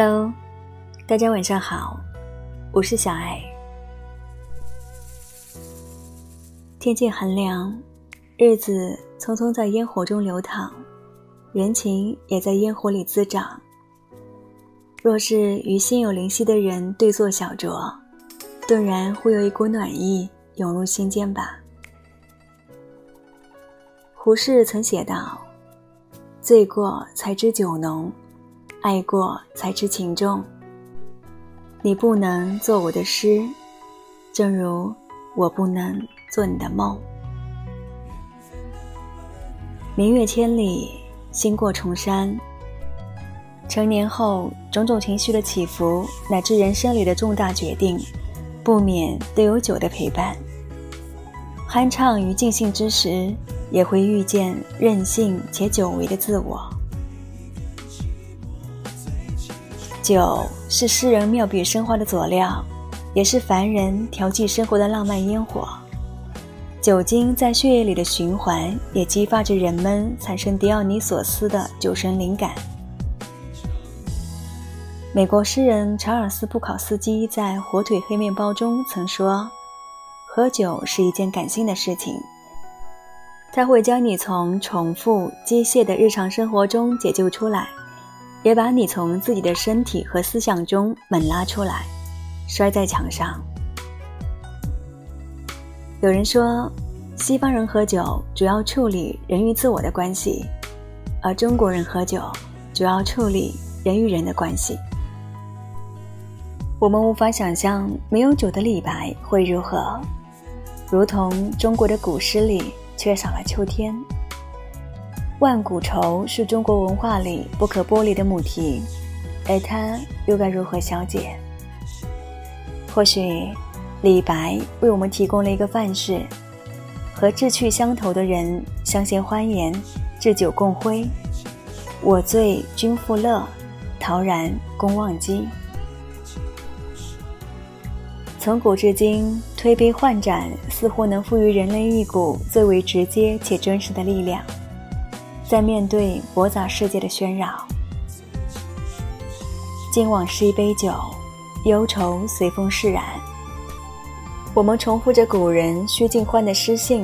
Hello，大家晚上好，我是小爱。天气寒凉，日子匆匆在烟火中流淌，人情也在烟火里滋长。若是与心有灵犀的人对坐小酌，顿然会有一股暖意涌入心间吧。胡适曾写道：“醉过才知酒浓。”爱过才知情重。你不能做我的诗，正如我不能做你的梦。明月千里，心过重山。成年后，种种情绪的起伏，乃至人生里的重大决定，不免都有酒的陪伴。酣畅与尽兴之时，也会遇见任性且久违的自我。酒是诗人妙笔生花的佐料，也是凡人调剂生活的浪漫烟火。酒精在血液里的循环，也激发着人们产生狄奥尼索斯的酒神灵感。美国诗人查尔斯·布考斯基在《火腿黑面包》中曾说：“喝酒是一件感性的事情，它会将你从重复机械的日常生活中解救出来。”也把你从自己的身体和思想中猛拉出来，摔在墙上。有人说，西方人喝酒主要处理人与自我的关系，而中国人喝酒主要处理人与人的关系。我们无法想象没有酒的李白会如何，如同中国的古诗里缺少了秋天。万古愁是中国文化里不可剥离的母题，而它又该如何消解？或许，李白为我们提供了一个范式：和志趣相投的人相携欢颜，置酒共挥。我醉君复乐，陶然公忘机。从古至今，推杯换盏似乎能赋予人类一股最为直接且真实的力量。在面对驳杂世界的喧扰，今往是一杯酒，忧愁随风释然。我们重复着古人薛敬欢的诗信，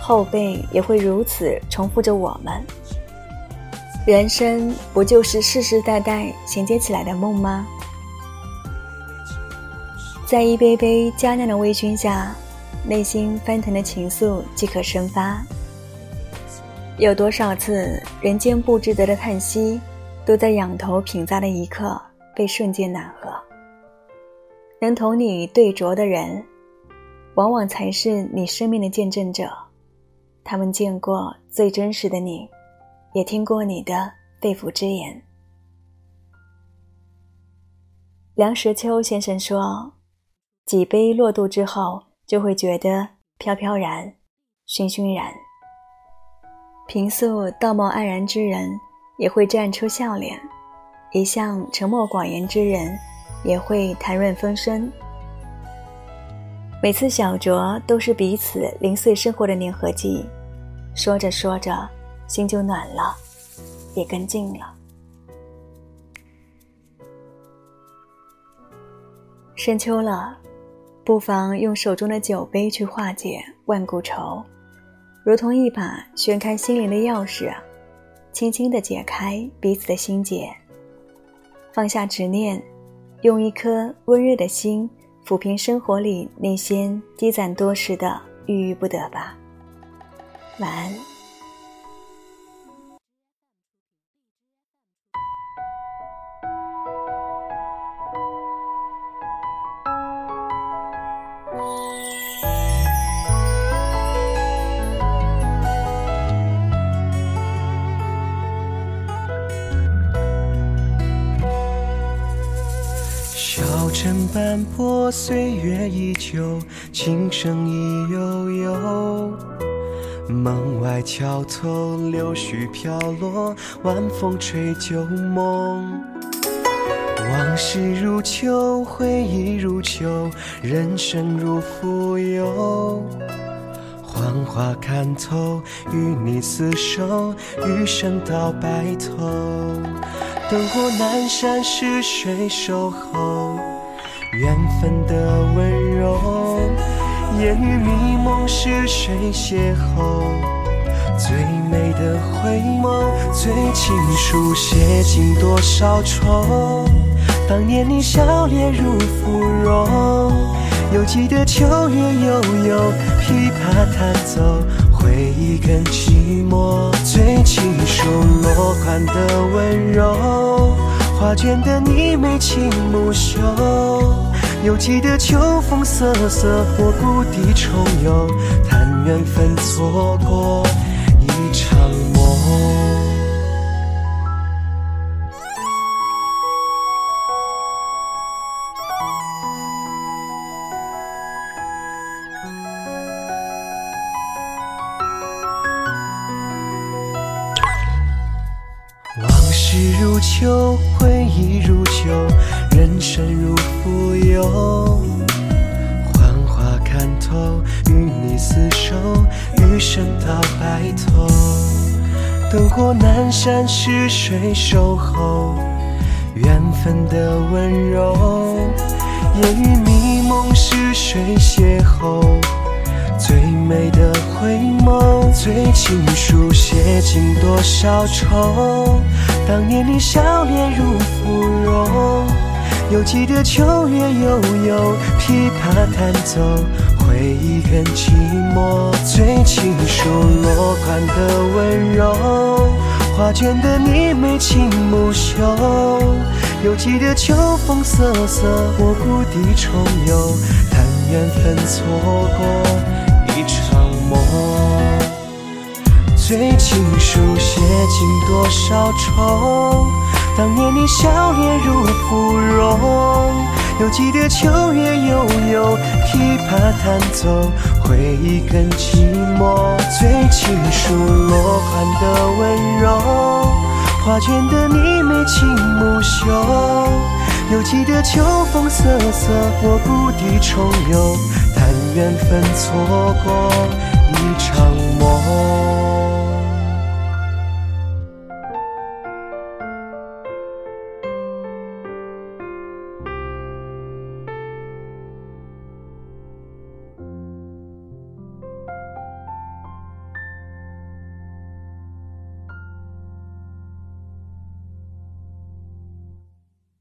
后辈也会如此重复着我们。人生不就是世世代代衔接起来的梦吗？在一杯杯佳酿的微醺下，内心翻腾的情愫即可生发。有多少次人间不值得的叹息，都在仰头品咂的一刻被瞬间暖和。能同你对酌的人，往往才是你生命的见证者。他们见过最真实的你，也听过你的肺腑之言。梁实秋先生说：“几杯落肚之后，就会觉得飘飘然，熏熏然。”平素道貌岸然之人，也会绽出笑脸；一向沉默寡言之人，也会谈润风声。每次小酌都是彼此零碎生活的粘合剂，说着说着，心就暖了，也更近了。深秋了，不妨用手中的酒杯去化解万古愁。如同一把旋开心灵的钥匙，轻轻地解开彼此的心结，放下执念，用一颗温热的心抚平生活里那些积攒多时的郁郁不得吧。晚安。小城斑驳，岁月依旧，琴声依悠悠。门外桥头，柳絮飘落，晚风吹旧梦。往事如秋，回忆如秋，人生如浮游。花黄花看透，与你厮守，余生到白头。灯火阑珊，是谁守候？缘分的温柔。烟雨迷蒙，是谁邂逅？最美的回眸，最情书写尽多少愁。当年你笑脸如芙蓉，犹记得秋月悠悠，琵琶弹奏，回忆更寂寞。最情书落款的温柔，画卷的你眉清目秀，犹记得秋风瑟瑟，我故地重游，叹缘分错过一场梦。秋，回忆如旧，人生如浮游。幻花看透，与你厮守，余生到白头。灯火阑珊，是谁守候？缘分的温柔。烟雨迷蒙，是谁邂逅？最美的回眸，最情书写尽多少愁。当年你笑脸如芙蓉，犹记得秋月悠悠，琵琶弹奏，回忆更寂寞。最情书落款的温柔，画卷的你眉清目秀，犹记得秋风瑟瑟，我故地重游，叹缘分错过一场梦。最情书写尽多少愁？当年你笑脸如芙蓉，犹记得秋月悠悠，琵琶弹奏，回忆更寂寞。最情书落款的温柔，画卷的你眉清目秀，犹记得秋风瑟瑟，我故地重游，但缘分错过一场。